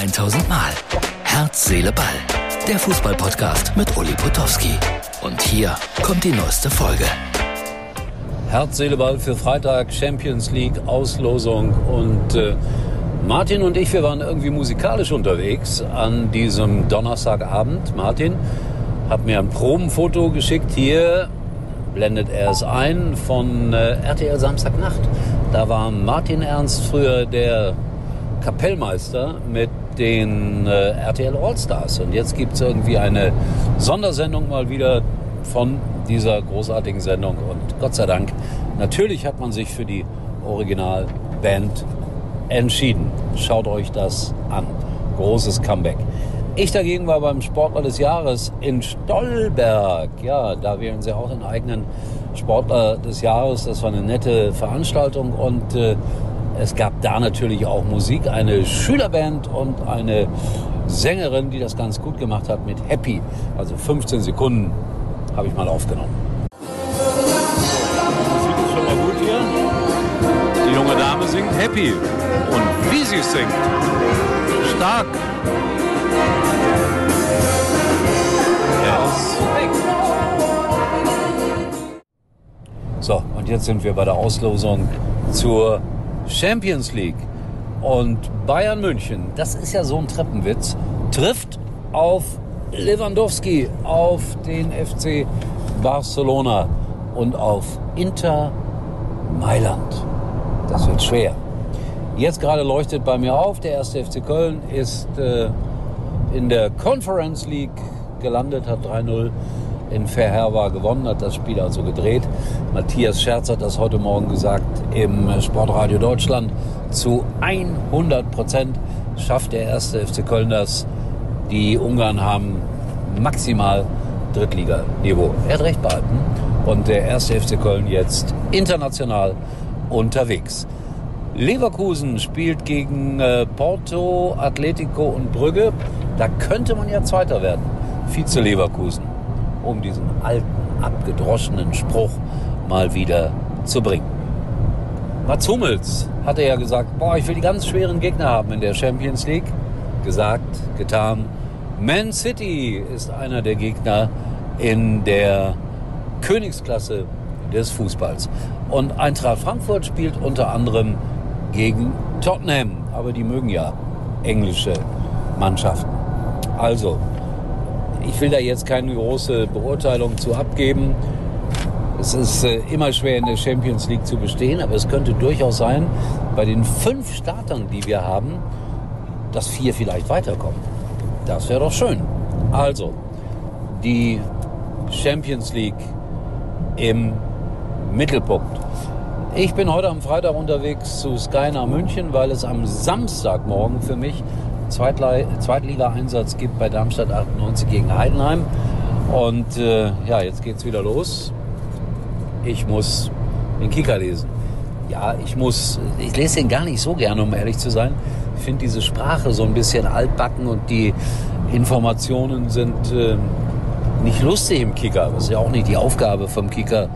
1000 Mal. Herz, Seele, Ball. Der Fußballpodcast mit Uli Potowski. Und hier kommt die neueste Folge. Herz, Seele, Ball für Freitag, Champions League, Auslosung und äh, Martin und ich, wir waren irgendwie musikalisch unterwegs an diesem Donnerstagabend. Martin hat mir ein Probenfoto geschickt. Hier blendet er es ein von äh, RTL Samstagnacht. Da war Martin Ernst früher der Kapellmeister mit den äh, RTL Allstars. Und jetzt gibt es irgendwie eine Sondersendung mal wieder von dieser großartigen Sendung. Und Gott sei Dank, natürlich hat man sich für die Originalband entschieden. Schaut euch das an. Großes Comeback. Ich dagegen war beim Sportler des Jahres in Stolberg. Ja, da wählen sie auch den eigenen Sportler des Jahres. Das war eine nette Veranstaltung und äh, es gab da natürlich auch Musik, eine Schülerband und eine Sängerin, die das ganz gut gemacht hat mit Happy. Also 15 Sekunden habe ich mal aufgenommen. Sieht es schon mal gut hier? Die junge Dame singt Happy. Und wie sie singt. Stark. So, und jetzt sind wir bei der Auslosung zur Champions League. Und Bayern München, das ist ja so ein Treppenwitz, trifft auf Lewandowski, auf den FC Barcelona und auf Inter Mailand. Das wird schwer. Jetzt gerade leuchtet bei mir auf, der erste FC Köln ist äh, in der Conference League gelandet, hat 3-0 in Verherwa gewonnen, hat das Spiel also gedreht. Matthias Scherz hat das heute Morgen gesagt im Sportradio Deutschland. Zu 100 Prozent schafft der erste FC Köln das. Die Ungarn haben maximal Drittliganiveau. Er hat recht behalten. Und der erste FC Köln jetzt international unterwegs. Leverkusen spielt gegen äh, Porto, Atletico und Brügge. Da könnte man ja Zweiter werden. Vize Leverkusen um diesen alten, abgedroschenen Spruch mal wieder zu bringen. Mats Hummels hatte ja gesagt, boah, ich will die ganz schweren Gegner haben in der Champions League. Gesagt, getan. Man City ist einer der Gegner in der Königsklasse des Fußballs. Und Eintracht Frankfurt spielt unter anderem gegen Tottenham. Aber die mögen ja englische Mannschaften. Also, ich will da jetzt keine große Beurteilung zu abgeben. Es ist äh, immer schwer in der Champions League zu bestehen, aber es könnte durchaus sein, bei den fünf Startern, die wir haben, dass vier vielleicht weiterkommen. Das wäre doch schön. Also, die Champions League im Mittelpunkt. Ich bin heute am Freitag unterwegs zu Sky nach München, weil es am Samstagmorgen für mich Zweitliga-Einsatz gibt bei Darmstadt 98 gegen Heidenheim. Und äh, ja, jetzt geht's wieder los. Ich muss den Kicker lesen. Ja, ich muss, ich lese den gar nicht so gerne, um ehrlich zu sein. Ich finde diese Sprache so ein bisschen altbacken und die Informationen sind äh, nicht lustig im Kicker. Das ist ja auch nicht die Aufgabe vom Kicker,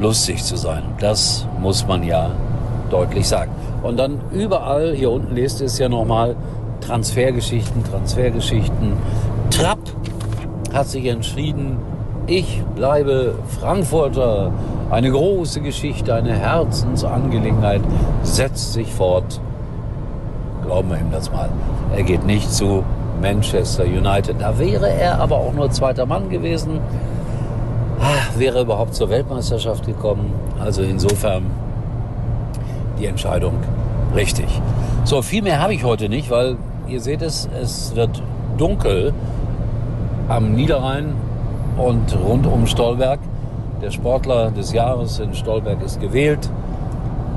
lustig zu sein. Das muss man ja deutlich sagen. Und dann überall, hier unten lest es ja nochmal, Transfergeschichten, Transfergeschichten. Trapp hat sich entschieden, ich bleibe Frankfurter. Eine große Geschichte, eine Herzensangelegenheit setzt sich fort. Glauben wir ihm das mal. Er geht nicht zu Manchester United. Da wäre er aber auch nur zweiter Mann gewesen. Ah, wäre überhaupt zur Weltmeisterschaft gekommen. Also insofern die Entscheidung richtig. So, viel mehr habe ich heute nicht, weil ihr seht es, es wird dunkel am Niederrhein und rund um Stolberg. Der Sportler des Jahres in Stolberg ist gewählt.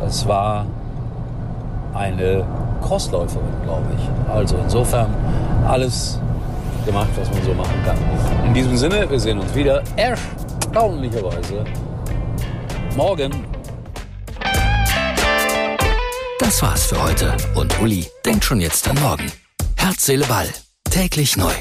Es war eine Crossläuferin, glaube ich. Also insofern alles gemacht, was man so machen kann. In diesem Sinne, wir sehen uns wieder erstaunlicherweise morgen. Das war's für heute und Uli denkt schon jetzt an morgen. Herz, Seele, Ball. Täglich neu.